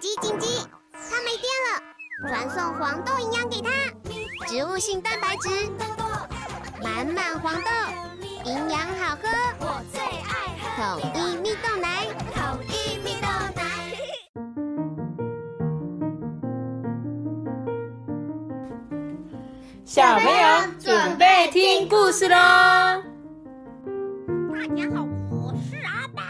紧急紧急！它没电了，传送黄豆营养给它，植物性蛋白质，满满黄豆，营养好喝，我最爱喝统一蜜豆奶，统一蜜豆奶。小朋友准备听故事喽！大家好，我是阿丹。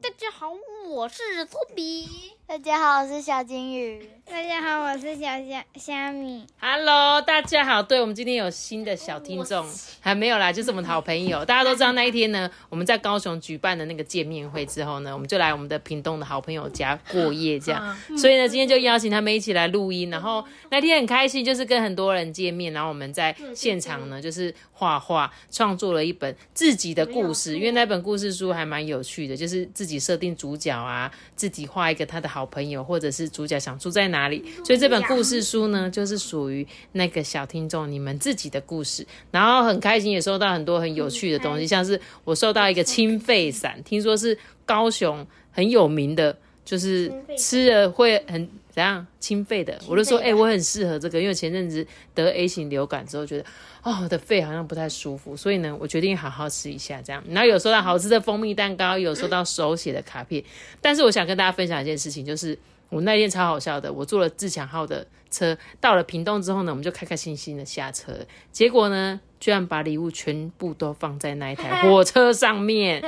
大家好，我是托比。大家好，我是小金鱼。大家好，我是小虾虾米。Hello，大家好，对我们今天有新的小听众，还没有啦，就是我们的好朋友。大家都知道那一天呢，我们在高雄举办的那个见面会之后呢，我们就来我们的屏东的好朋友家过夜，这样。所以呢，今天就邀请他们一起来录音。然后那天很开心，就是跟很多人见面，然后我们在现场呢，就是画画，创作了一本自己的故事。因为那本故事书还蛮有趣的，就是自己设定主角啊，自己画一个他的好朋友，或者是主角想住在哪里。所以这本故事书呢，就是属于那个小听众你们自己的故事。然后很开心，也收到很多很有趣的东西，像是我收到一个清肺散，听说是高雄很有名的，就是吃了会很怎样清肺的。我就说，哎、我很适合这个，因为前阵子得 A 型流感之后，觉得哦，我的肺好像不太舒服，所以呢，我决定好好吃一下这样。然后有收到好吃的蜂蜜蛋糕，有收到手写的卡片。但是我想跟大家分享一件事情，就是我那天超好笑的，我坐了自强号的车，到了屏东之后呢，我们就开开心心的下车，结果呢，居然把礼物全部都放在那一台火车上面。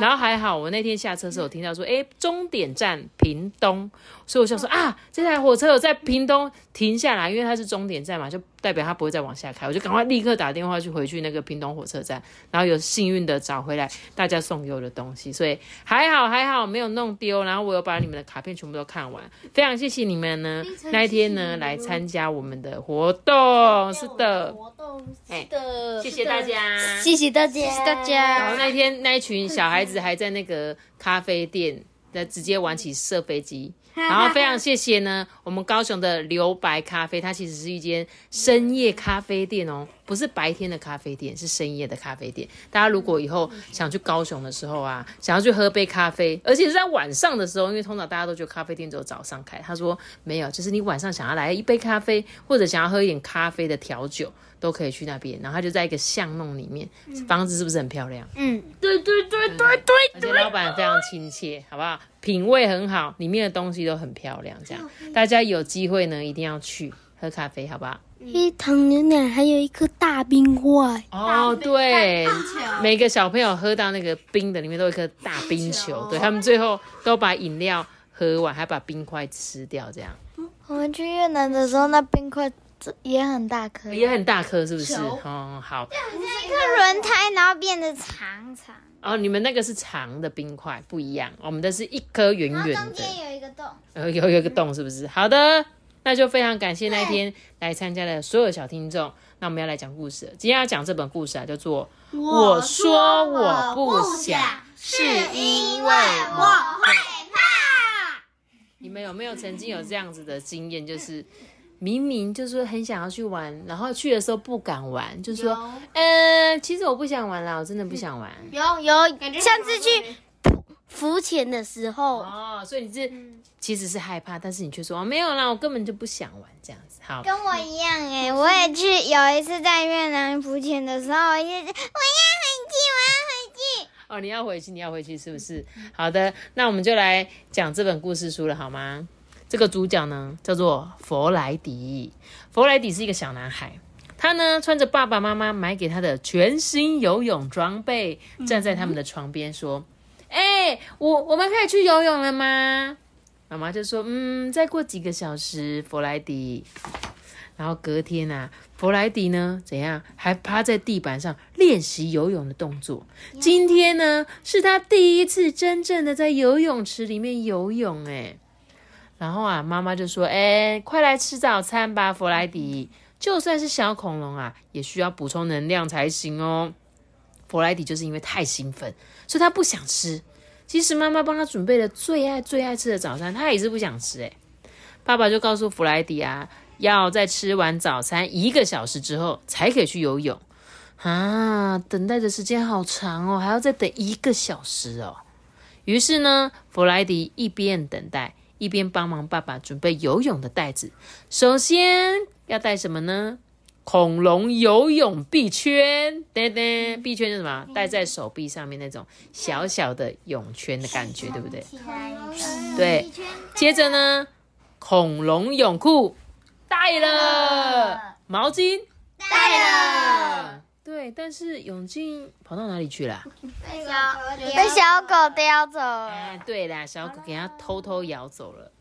然后还好，我那天下车的时候有听到说，哎，终点站屏东，所以我想说啊，这台火车有在屏东停下来，因为它是终点站嘛，就代表它不会再往下开，我就赶快立刻打电话去回去那个屏东火车站，然后有幸运的找回来大家送给我的东西，所以还好还好没有弄丢，然后我有把你们的卡片全部都看完，非常谢谢你们呢，那一天呢来参加我们的活动，是的，谢谢大家，谢谢大家，谢谢大家然后。那天那一群小孩子还在那个咖啡店，在直接玩起射飞机。然后非常谢谢呢，我们高雄的留白咖啡，它其实是一间深夜咖啡店哦，不是白天的咖啡店，是深夜的咖啡店。大家如果以后想去高雄的时候啊，想要去喝杯咖啡，而且是在晚上的时候，因为通常大家都觉得咖啡店只有早上开，他说没有，就是你晚上想要来一杯咖啡，或者想要喝一点咖啡的调酒，都可以去那边。然后它就在一个巷弄里面，房子是不是很漂亮？嗯，对对对对对，而且老板非常亲切，好不好？品味很好，里面的东西都很漂亮，这样大家有机会呢一定要去喝咖啡，好不好？黑糖牛奶还有一颗大冰块，哦，对，每个小朋友喝到那个冰的里面都有一颗大冰球，对他们最后都把饮料喝完，还把冰块吃掉，这样我们去越南的时候，那冰块也很大颗，也很大颗，是不是？哦，好。一个轮胎，然后变得长长，哦，你们那个是长的冰块，不一样，我们的是一颗圆圆的。中间有一个洞。呃，有有一个洞，是不是？好的，那就非常感谢那一天来参加的所有小听众。那我们要来讲故事，今天要讲这本故事啊，叫做《我说我不想，是因为我害怕》。你们有没有曾经有这样子的经验？就是明明就是说很想要去玩，然后去的时候不敢玩，就说，呃，其实我不想玩啦，我真的不想玩。有有，上次去浮潜的时候，哦，所以你是其实是害怕，但是你却说、哦、没有啦，我根本就不想玩这样子。好，跟我一样哎、我也去有一次在越南浮潜的时候，我一直我要回去，我要回去。哦，你要回去，你要回去，是不是？好的，那我们就来讲这本故事书了，好吗？这个主角呢叫做佛莱迪，佛莱迪是一个小男孩，他呢穿着爸爸妈妈买给他的全新游泳装备，站在他们的床边说：“哎、我我们可以去游泳了吗？”妈妈就说：“嗯，再过几个小时，弗莱迪。”然后隔天啊，弗莱迪呢怎样？还趴在地板上练习游泳的动作。今天呢，是他第一次真正的在游泳池里面游泳，哎。然后啊，妈妈就说：“哎，快来吃早餐吧，弗莱迪。就算是小恐龙啊，也需要补充能量才行哦。”弗莱迪就是因为太兴奋，所以他不想吃。即使妈妈帮他准备了最爱最爱吃的早餐，他也是不想吃。哎，爸爸就告诉弗莱迪啊，要在吃完早餐一个小时之后才可以去游泳啊！等待的时间好长哦，还要再等一个小时哦。于是呢，弗莱迪一边等待，一边帮忙爸爸准备游泳的袋子。首先要带什么呢？恐龙游泳臂圈，噔噔，臂圈是什么？戴在手臂上面那种小小的泳圈的感觉，对不对？对。接着呢，恐龙泳裤带了，毛巾带了，对，但是泳镜跑到哪里去了？被小被小狗叼走了。哎，对啦，小狗给它偷偷咬走了。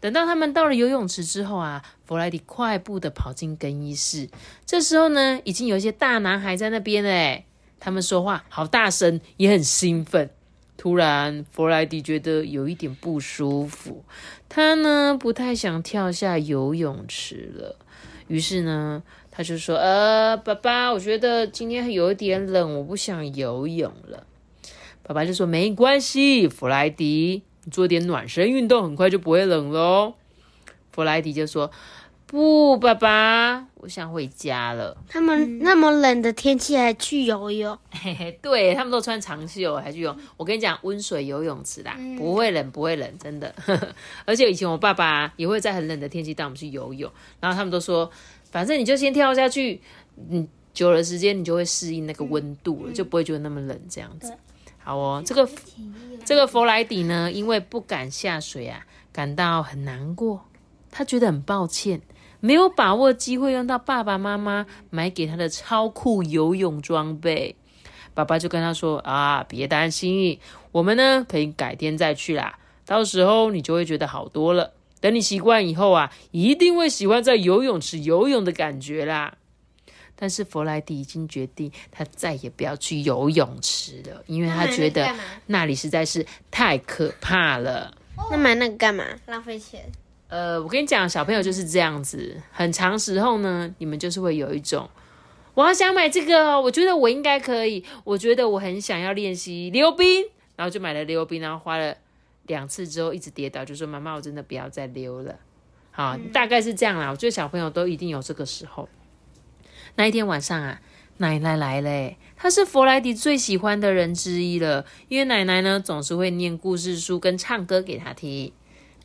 等到他们到了游泳池之后啊，弗莱迪快步的跑进更衣室。这时候呢，已经有一些大男孩在那边了。他们说话好大声，也很兴奋。突然，弗莱迪觉得有一点不舒服，他呢不太想跳下游泳池了。于是呢，他就说：“呃，爸爸，我觉得今天有一点冷，我不想游泳了。”爸爸就说：“没关系，弗莱迪。”做点暖身运动，很快就不会冷喽。弗莱迪就说：“不，爸爸，我想回家了。”他们那么冷的天气还去游泳？嘿嘿，对他们都穿长袖还去游。我跟你讲，温水游泳池啦，不会冷，不会冷，真的。而且以前我爸爸也会在很冷的天气带我们去游泳，然后他们都说：“反正你就先跳下去，嗯，久了时间你就会适应那个温度了，就不会觉得那么冷这样子。”好哦，这个这个弗莱迪呢，因为不敢下水啊，感到很难过。他觉得很抱歉，没有把握机会用到爸爸妈妈买给他的超酷游泳装备。爸爸就跟他说：“啊，别担心，我们呢可以改天再去啦。到时候你就会觉得好多了。等你习惯以后啊，一定会喜欢在游泳池游泳的感觉啦。”但是弗莱迪已经决定，他再也不要去游泳池了，因为他觉得那里实在是太可怕了。那买那个干嘛？浪费钱。呃，我跟你讲，小朋友就是这样子，很长时候呢，你们就是会有一种，我好想买这个，我觉得我应该可以，我觉得我很想要练习溜冰，然后就买了溜冰，然后花了两次之后一直跌倒，就说妈妈，我真的不要再溜了。好，大概是这样啦。我觉得小朋友都一定有这个时候。那一天晚上啊，奶奶来了，她是弗莱迪最喜欢的人之一了。因为奶奶呢总是会念故事书跟唱歌给他听。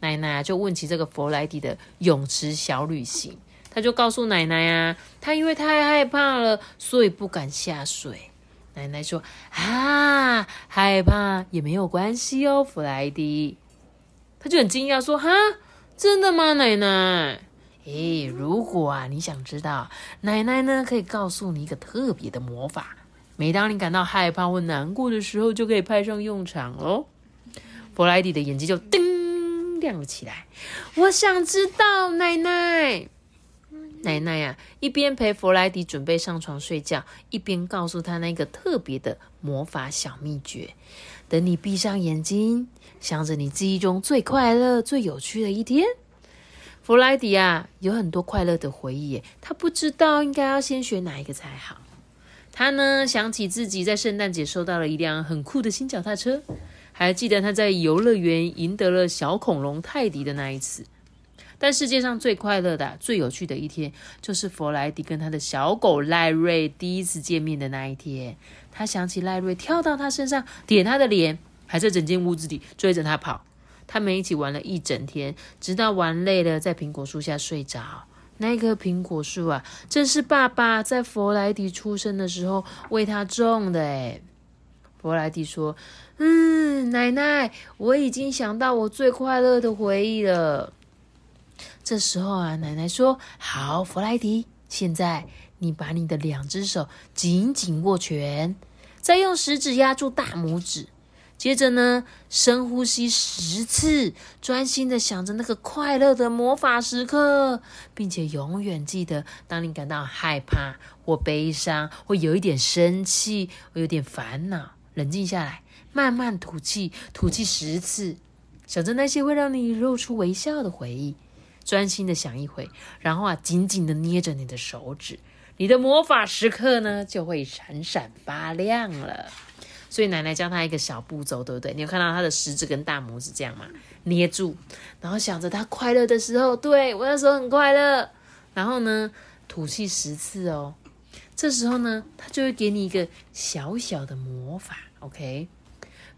奶奶就问起这个弗莱迪的泳池小旅行，他就告诉奶奶啊，他因为太害怕了，所以不敢下水。奶奶说啊，害怕也没有关系哦，弗莱迪。他就很惊讶说，哈，真的吗，奶奶？诶，如果啊，你想知道，奶奶呢可以告诉你一个特别的魔法，每当你感到害怕或难过的时候，就可以派上用场喽。弗莱迪的眼睛就叮亮了起来。我想知道，奶奶，奶奶呀，一边陪弗莱迪准备上床睡觉，一边告诉他那个特别的魔法小秘诀。等你闭上眼睛，想着你记忆中最快乐、最有趣的一天。弗莱迪啊，有很多快乐的回忆，他不知道应该要先学哪一个才好。他呢，想起自己在圣诞节收到了一辆很酷的新脚踏车，还记得他在游乐园赢得了小恐龙泰迪的那一次。但世界上最快乐的、最有趣的一天，就是弗莱迪跟他的小狗赖瑞第一次见面的那一天。他想起赖瑞跳到他身上，点他的脸，还在整间屋子里追着他跑。他们一起玩了一整天，直到玩累了，在苹果树下睡着。那棵苹果树啊，正是爸爸在弗莱迪出生的时候为他种的。诶弗莱迪说：“嗯，奶奶，我已经想到我最快乐的回忆了。”这时候啊，奶奶说：“好，弗莱迪，现在你把你的两只手紧紧握拳，再用食指压住大拇指。”接着呢，深呼吸十次，专心的想着那个快乐的魔法时刻，并且永远记得，当你感到害怕或悲伤，或有一点生气，或有点烦恼，冷静下来，慢慢吐气，吐气十次，想着那些会让你露出微笑的回忆，专心的想一回，然后啊，紧紧的捏着你的手指，你的魔法时刻呢，就会闪闪发亮了。所以奶奶教他一个小步骤，对不对？你有看到他的食指跟大拇指这样吗？捏住，然后想着他快乐的时候，对我那时候很快乐。然后呢，吐气十次哦。这时候呢，他就会给你一个小小的魔法，OK？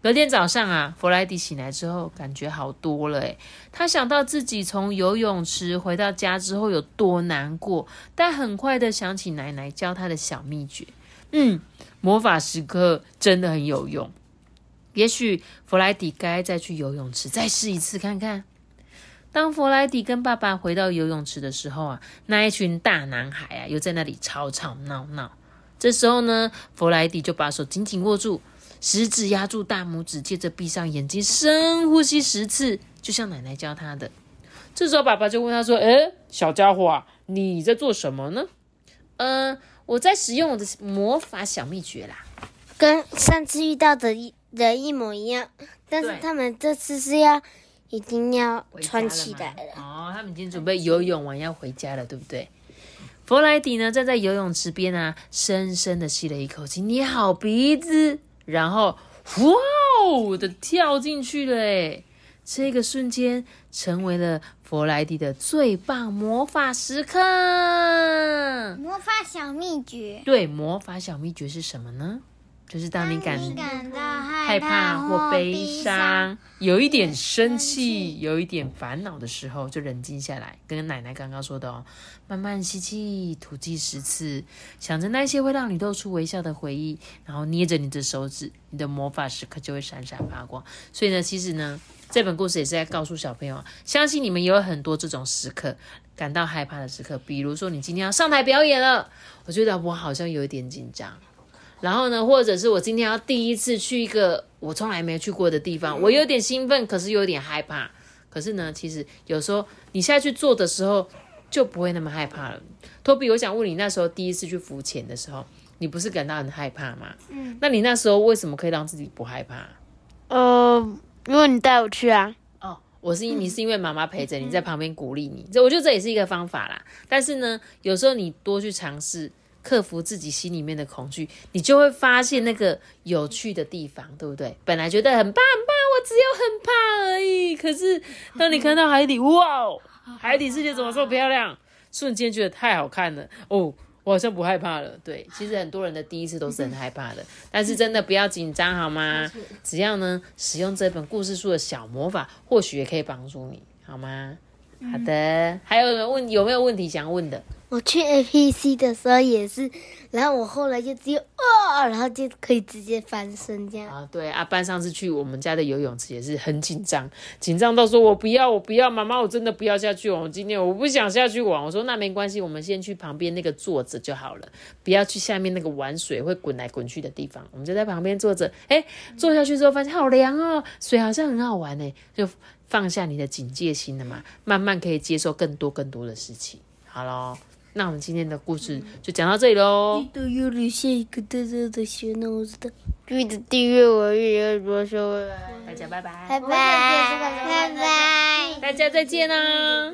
隔天早上啊，弗莱迪醒来之后，感觉好多了诶。他想到自己从游泳池回到家之后有多难过，但很快的想起奶奶教他的小秘诀。嗯，魔法时刻真的很有用。也许弗莱迪该再去游泳池再试一次看看。当弗莱迪跟爸爸回到游泳池的时候啊，那一群大男孩啊又在那里吵吵闹闹。这时候呢，弗莱迪就把手紧紧握住。食指压住大拇指，接着闭上眼睛，深呼吸十次，就像奶奶教他的。这时候，爸爸就问他说：“诶，小家伙啊，你在做什么呢？”“嗯，我在使用我的魔法小秘诀啦。”跟上次遇到的一人一模一样，但是他们这次是要一定要穿起来了。哦，他们已经准备游泳完要回家了，对不对？弗莱迪呢，站在游泳池边啊，深深的吸了一口气，捏好鼻子。然后，哇哦的跳进去了诶这个瞬间成为了弗莱迪的最棒魔法时刻。魔法小秘诀，对，魔法小秘诀是什么呢？就是当你感到害怕或悲伤，有一点生气，有一点烦恼的时候，就冷静下来，跟奶奶刚刚说的哦，慢慢吸气，吐气十次，想着那些会让你露出微笑的回忆，然后捏着你的手指，你的魔法时刻就会闪闪发光。所以呢，其实呢，这本故事也是在告诉小朋友，相信你们也有很多这种时刻，感到害怕的时刻，比如说你今天要上台表演了，我觉得我好像有一点紧张。然后呢，或者是我今天要第一次去一个我从来没去过的地方，我有点兴奋，可是有点害怕。可是呢，其实有时候你下去做的时候就不会那么害怕了。托比，我想问你，那时候第一次去浮潜的时候，你不是感到很害怕吗？嗯。那你那时候为什么可以让自己不害怕？呃，因为你带我去啊。哦，我是你是因为妈妈陪着你在旁边鼓励你，这我觉得这也是一个方法啦。但是呢，有时候你多去尝试。克服自己心里面的恐惧，你就会发现那个有趣的地方，对不对？本来觉得很怕很怕，我只有很怕而已。可是当你看到海底，哇，海底世界怎么这么漂亮？瞬间觉得太好看了哦，我好像不害怕了。对，其实很多人的第一次都是很害怕的，但是真的不要紧张好吗？只要呢使用这本故事书的小魔法，或许也可以帮助你，好吗？好的，还有问有没有问题想问的？我去 A P C 的时候也是，然后我后来就只有哦，然后就可以直接翻身这样。啊，对啊，班上次去我们家的游泳池也是很紧张，紧张到说我不要，我不要，妈妈我真的不要下去玩，今天我不想下去玩。我说那没关系，我们先去旁边那个坐着就好了，不要去下面那个玩水会滚来滚去的地方，我们就在旁边坐着。哎，坐下去之后发现好凉哦，水好像很好玩呢，就放下你的警戒心了嘛，慢慢可以接受更多更多的事情。好喽。那我们今天的故事就讲到这里喽。记得要留下一个大大的小脑子的，记得订阅我，也要多说。大家拜拜。拜拜。拜拜。大家再见啦。